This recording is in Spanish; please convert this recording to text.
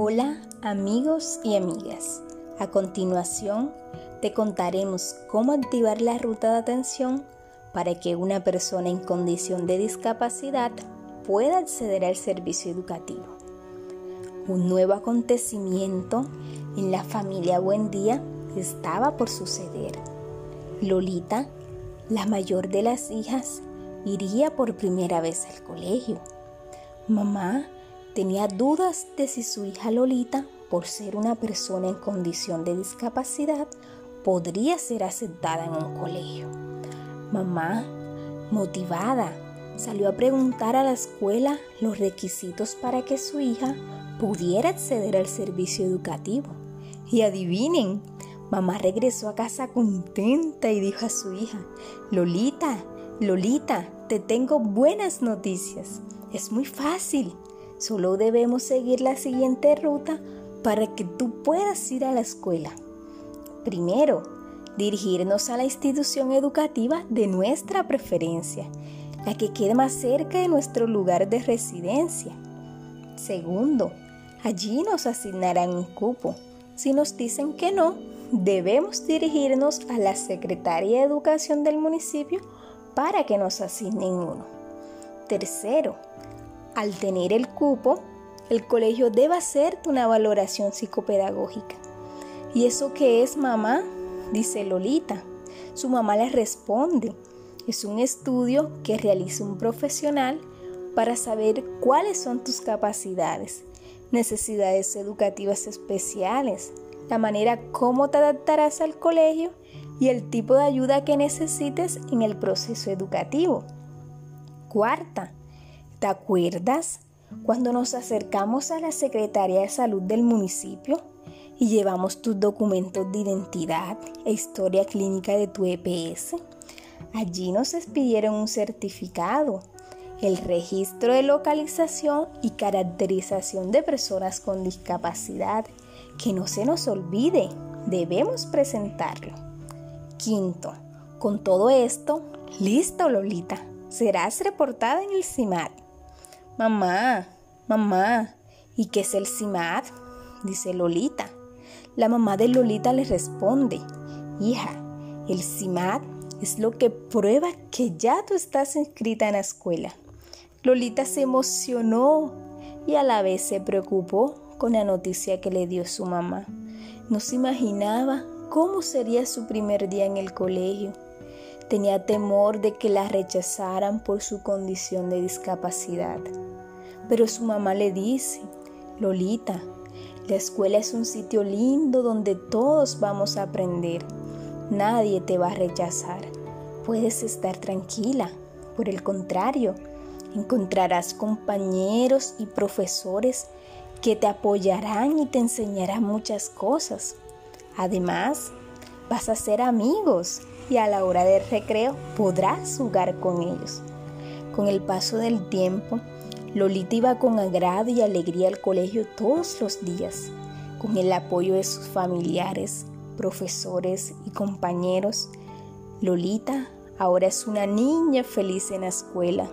Hola amigos y amigas. A continuación te contaremos cómo activar la ruta de atención para que una persona en condición de discapacidad pueda acceder al servicio educativo. Un nuevo acontecimiento en la familia Buendía estaba por suceder. Lolita, la mayor de las hijas, iría por primera vez al colegio. Mamá tenía dudas de si su hija Lolita, por ser una persona en condición de discapacidad, podría ser aceptada en un colegio. Mamá, motivada, salió a preguntar a la escuela los requisitos para que su hija pudiera acceder al servicio educativo. Y adivinen, mamá regresó a casa contenta y dijo a su hija, Lolita, Lolita, te tengo buenas noticias. Es muy fácil. Solo debemos seguir la siguiente ruta para que tú puedas ir a la escuela. Primero, dirigirnos a la institución educativa de nuestra preferencia, la que quede más cerca de nuestro lugar de residencia. Segundo, allí nos asignarán un cupo. Si nos dicen que no, debemos dirigirnos a la Secretaría de Educación del municipio para que nos asignen uno. Tercero, al tener el cupo, el colegio debe hacerte una valoración psicopedagógica. ¿Y eso qué es, mamá? Dice Lolita. Su mamá le responde. Es un estudio que realiza un profesional para saber cuáles son tus capacidades, necesidades educativas especiales, la manera cómo te adaptarás al colegio y el tipo de ayuda que necesites en el proceso educativo. Cuarta, ¿Te acuerdas cuando nos acercamos a la Secretaría de Salud del municipio y llevamos tus documentos de identidad e historia clínica de tu EPS? Allí nos expidieron un certificado, el registro de localización y caracterización de personas con discapacidad. Que no se nos olvide, debemos presentarlo. Quinto, con todo esto, listo Lolita, serás reportada en el CIMAT. Mamá, mamá, ¿y qué es el CIMAD? Dice Lolita. La mamá de Lolita le responde, hija, el CIMAD es lo que prueba que ya tú estás inscrita en la escuela. Lolita se emocionó y a la vez se preocupó con la noticia que le dio su mamá. No se imaginaba cómo sería su primer día en el colegio. Tenía temor de que la rechazaran por su condición de discapacidad. Pero su mamá le dice, Lolita, la escuela es un sitio lindo donde todos vamos a aprender. Nadie te va a rechazar. Puedes estar tranquila. Por el contrario, encontrarás compañeros y profesores que te apoyarán y te enseñarán muchas cosas. Además, vas a ser amigos y a la hora del recreo podrás jugar con ellos. Con el paso del tiempo, Lolita iba con agrado y alegría al colegio todos los días, con el apoyo de sus familiares, profesores y compañeros. Lolita ahora es una niña feliz en la escuela